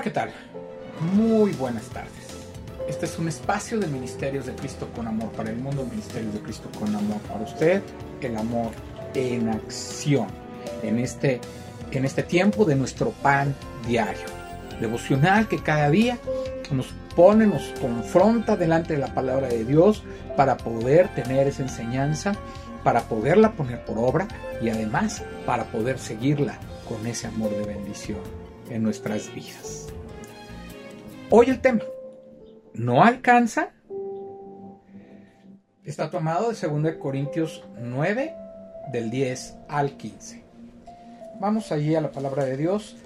Hola, ¿qué tal? Muy buenas tardes. Este es un espacio de Ministerios de Cristo con Amor para el mundo, Ministerios de Cristo con Amor para usted, el amor en acción, en este, en este tiempo de nuestro pan diario, devocional que cada día nos pone, nos confronta delante de la palabra de Dios para poder tener esa enseñanza, para poderla poner por obra y además para poder seguirla con ese amor de bendición en nuestras vidas. Hoy el tema no alcanza está tomado de 2 Corintios 9 del 10 al 15. Vamos allí a la palabra de Dios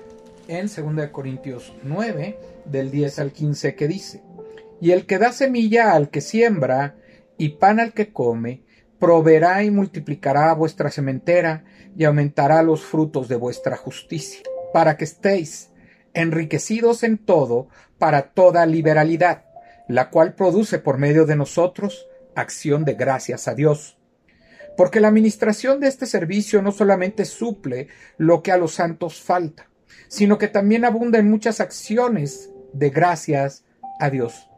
en 2 Corintios 9 del 10 al 15 que dice, y el que da semilla al que siembra y pan al que come, proveerá y multiplicará vuestra sementera y aumentará los frutos de vuestra justicia, para que estéis enriquecidos en todo para toda liberalidad, la cual produce por medio de nosotros acción de gracias a Dios. Porque la administración de este servicio no solamente suple lo que a los santos falta, sino que también abunda en muchas acciones de gracias a Dios.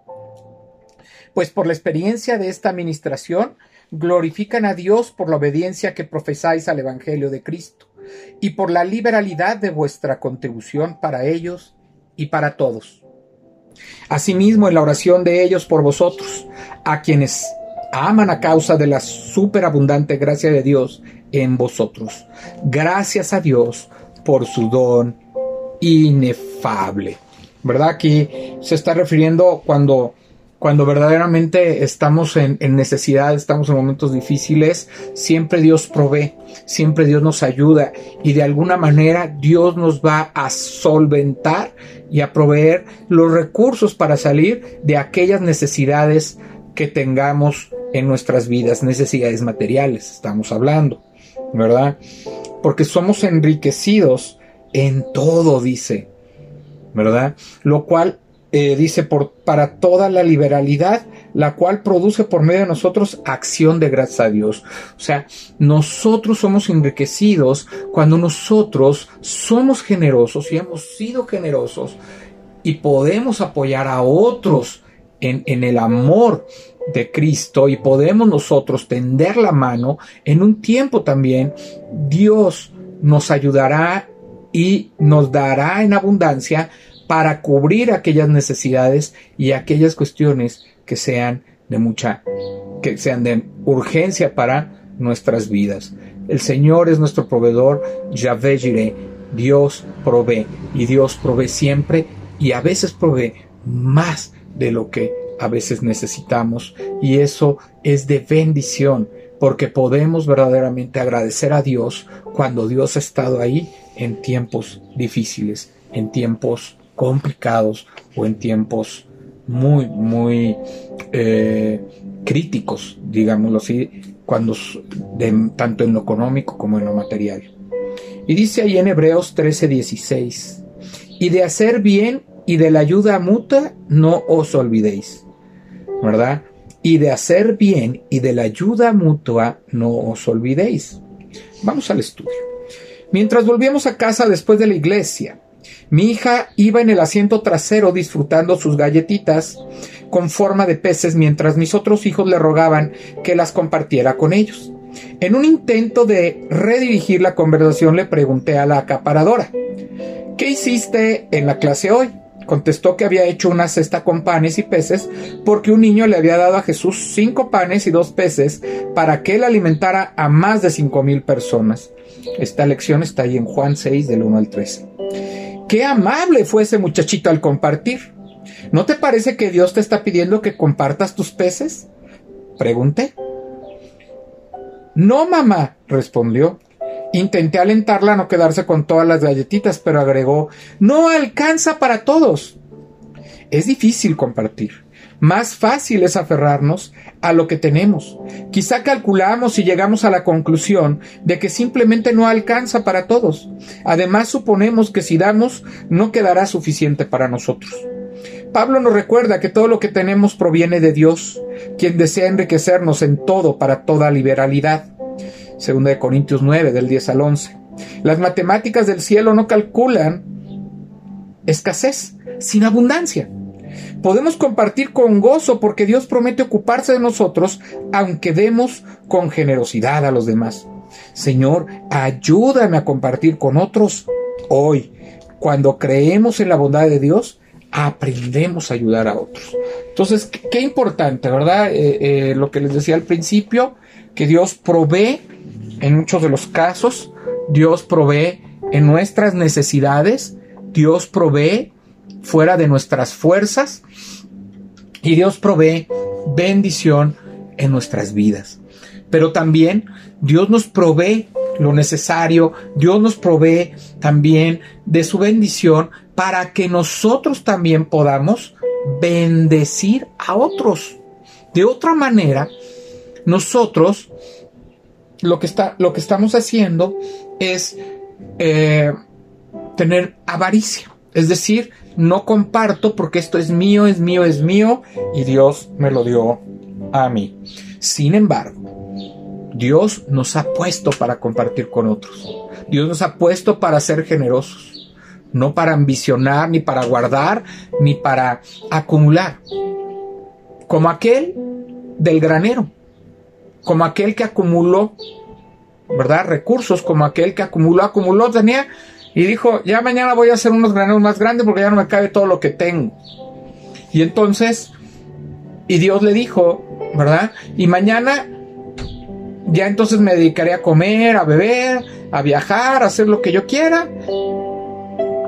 Pues por la experiencia de esta administración, glorifican a Dios por la obediencia que profesáis al Evangelio de Cristo y por la liberalidad de vuestra contribución para ellos y para todos. Asimismo, en la oración de ellos por vosotros, a quienes aman a causa de la superabundante gracia de Dios en vosotros. Gracias a Dios por su don inefable. ¿Verdad? Aquí se está refiriendo cuando cuando verdaderamente estamos en, necesidad, estamos en momentos difíciles, siempre Dios provee, siempre Dios nos ayuda y de alguna manera Dios nos va a solventar y a proveer los recursos para salir de aquellas necesidades que tengamos en nuestras vidas, necesidades materiales, estamos hablando, ¿verdad? Porque somos enriquecidos en todo, dice, ¿verdad? Lo cual eh, dice, por, para toda la liberalidad, la cual produce por medio de nosotros acción de gracias a Dios. O sea, nosotros somos enriquecidos cuando nosotros somos generosos y hemos sido generosos y podemos apoyar a otros en, en el amor de Cristo y podemos nosotros tender la mano, en un tiempo también Dios nos ayudará y nos dará en abundancia para cubrir aquellas necesidades y aquellas cuestiones que sean de mucha, que sean de urgencia para nuestras vidas. El Señor es nuestro proveedor, Yahvé Jireh, Dios provee y Dios provee siempre y a veces provee más de lo que a veces necesitamos y eso es de bendición porque podemos verdaderamente agradecer a Dios cuando Dios ha estado ahí en tiempos difíciles, en tiempos complicados o en tiempos muy, muy eh, críticos, digámoslo así, cuando, tanto en lo económico como en lo material. Y dice ahí en Hebreos 13:16, y de hacer bien y de la ayuda mutua no os olvidéis, ¿verdad? Y de hacer bien y de la ayuda mutua no os olvidéis. Vamos al estudio. Mientras volvíamos a casa después de la iglesia, mi hija iba en el asiento trasero disfrutando sus galletitas con forma de peces mientras mis otros hijos le rogaban que las compartiera con ellos. En un intento de redirigir la conversación le pregunté a la acaparadora, ¿qué hiciste en la clase hoy? Contestó que había hecho una cesta con panes y peces porque un niño le había dado a Jesús cinco panes y dos peces para que él alimentara a más de cinco mil personas. Esta lección está ahí en Juan 6 del 1 al 13. Qué amable fue ese muchachito al compartir. ¿No te parece que Dios te está pidiendo que compartas tus peces? Pregunté. No, mamá, respondió. Intenté alentarla a no quedarse con todas las galletitas, pero agregó, no alcanza para todos. Es difícil compartir. Más fácil es aferrarnos a lo que tenemos. Quizá calculamos y llegamos a la conclusión de que simplemente no alcanza para todos. Además suponemos que si damos no quedará suficiente para nosotros. Pablo nos recuerda que todo lo que tenemos proviene de Dios, quien desea enriquecernos en todo para toda liberalidad. Segunda de Corintios 9 del 10 al 11. Las matemáticas del cielo no calculan escasez, sin abundancia. Podemos compartir con gozo porque Dios promete ocuparse de nosotros aunque demos con generosidad a los demás. Señor, ayúdame a compartir con otros hoy. Cuando creemos en la bondad de Dios, aprendemos a ayudar a otros. Entonces, qué, importante, ¿verdad? Eh, eh, lo que les decía al principio, que Dios provee en muchos de los casos, Dios provee en nuestras necesidades, Dios provee fuera de nuestras fuerzas y Dios provee bendición en nuestras vidas. Pero también Dios nos provee lo necesario, Dios nos provee también de su bendición para que nosotros también podamos bendecir a otros. De otra manera, nosotros lo que, está, lo que estamos haciendo es eh, tener avaricia. Es decir, no comparto porque esto es mío, es mío, es mío y Dios me lo dio a mí. Sin embargo, Dios nos ha puesto para compartir con otros. Dios nos ha puesto para ser generosos, no para ambicionar, ni para guardar, ni para acumular. Como aquel del granero, como aquel que acumuló, ¿verdad? Recursos, como aquel que acumuló, acumuló, tenía y dijo, ya mañana voy a hacer unos graneros más grandes porque ya no me cabe todo lo que tengo. Y entonces, y Dios le dijo, ¿verdad? Y mañana ya entonces me dedicaré a comer, a beber, a viajar, a hacer lo que yo quiera,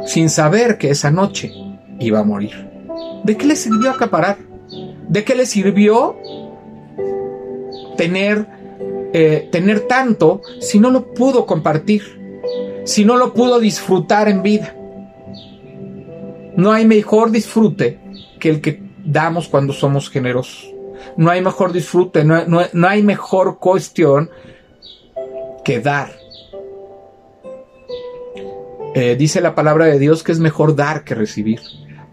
sin saber que esa noche iba a morir. ¿De qué le sirvió acaparar? ¿De qué le sirvió tener, eh, tener tanto si no lo pudo compartir? Si no lo pudo disfrutar en vida. No hay mejor disfrute que el que damos cuando somos generosos. No hay mejor disfrute, no, hay mejor cuestión que dar. Eh, dice la palabra de Dios que es mejor dar que recibir.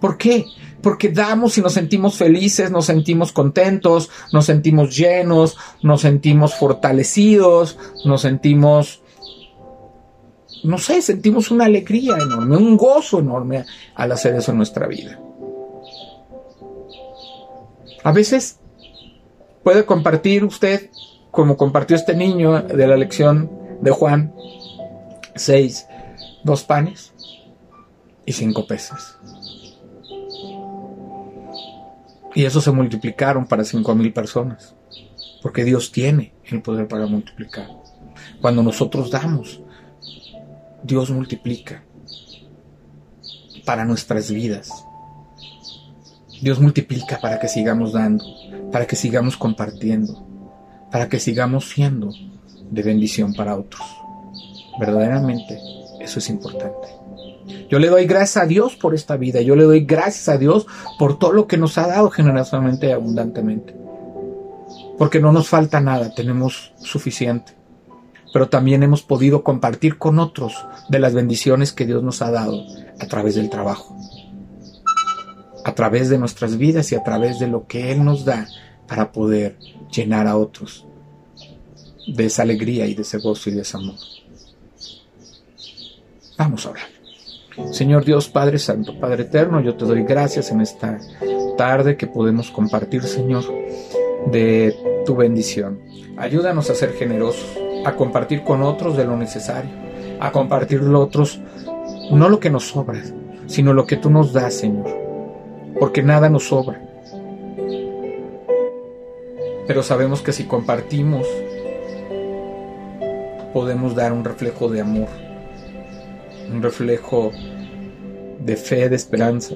¿Por qué? Porque damos y nos sentimos felices, nos sentimos contentos, nos sentimos llenos, nos sentimos fortalecidos, nos sentimos no sé, sentimos una alegría enorme, un gozo enorme al hacer eso en nuestra vida. A veces puede compartir usted, como compartió este niño de la lección de Juan 6, dos panes y cinco peces. Y eso se multiplicaron para cinco mil personas, porque Dios tiene el poder para multiplicar. Cuando nosotros damos, Dios multiplica para nuestras vidas. Dios multiplica para que sigamos dando, para que sigamos compartiendo, para que sigamos siendo de bendición para otros. Verdaderamente, eso es importante. Yo le doy gracias a Dios por esta vida, yo le doy gracias a Dios por todo lo que nos ha dado generosamente y abundantemente. Porque no nos falta nada, tenemos suficiente pero también hemos podido compartir con otros de las bendiciones que Dios nos ha dado a través del trabajo, a través de nuestras vidas y a través de lo que Él nos da para poder llenar a otros de esa alegría y de ese gozo y de ese amor. Vamos a orar. Señor Dios, Padre Santo, Padre Eterno, yo te doy gracias en esta tarde que podemos compartir, Señor, de tu bendición. Ayúdanos a ser generosos a compartir con otros de lo necesario, a compartir con otros no lo que nos sobra, sino lo que tú nos das, Señor, porque nada nos sobra. Pero sabemos que si compartimos, podemos dar un reflejo de amor, un reflejo de fe, de esperanza,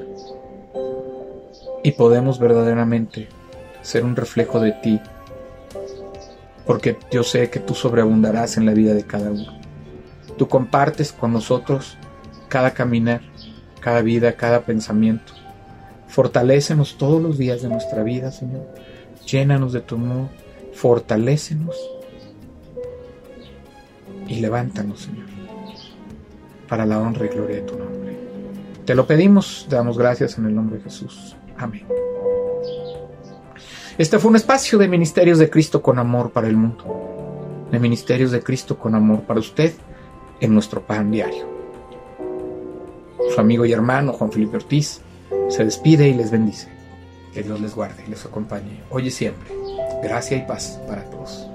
y podemos verdaderamente ser un reflejo de ti porque yo sé que tú sobreabundarás en la vida de cada uno. Tú compartes con nosotros cada caminar, cada vida, cada pensamiento. Fortalécenos todos los días de nuestra vida, Señor. Llénanos de tu amor, fortalécenos y levántanos, Señor, para la honra y gloria de tu nombre. Te lo pedimos, damos gracias en el nombre de Jesús. Amén. Este fue un espacio de Ministerios de Cristo con amor para el mundo. De Ministerios de Cristo con amor para usted en nuestro pan diario. Su amigo y hermano Juan Felipe Ortiz se despide y les bendice. Que Dios les guarde y les acompañe hoy y siempre. Gracia y paz para todos.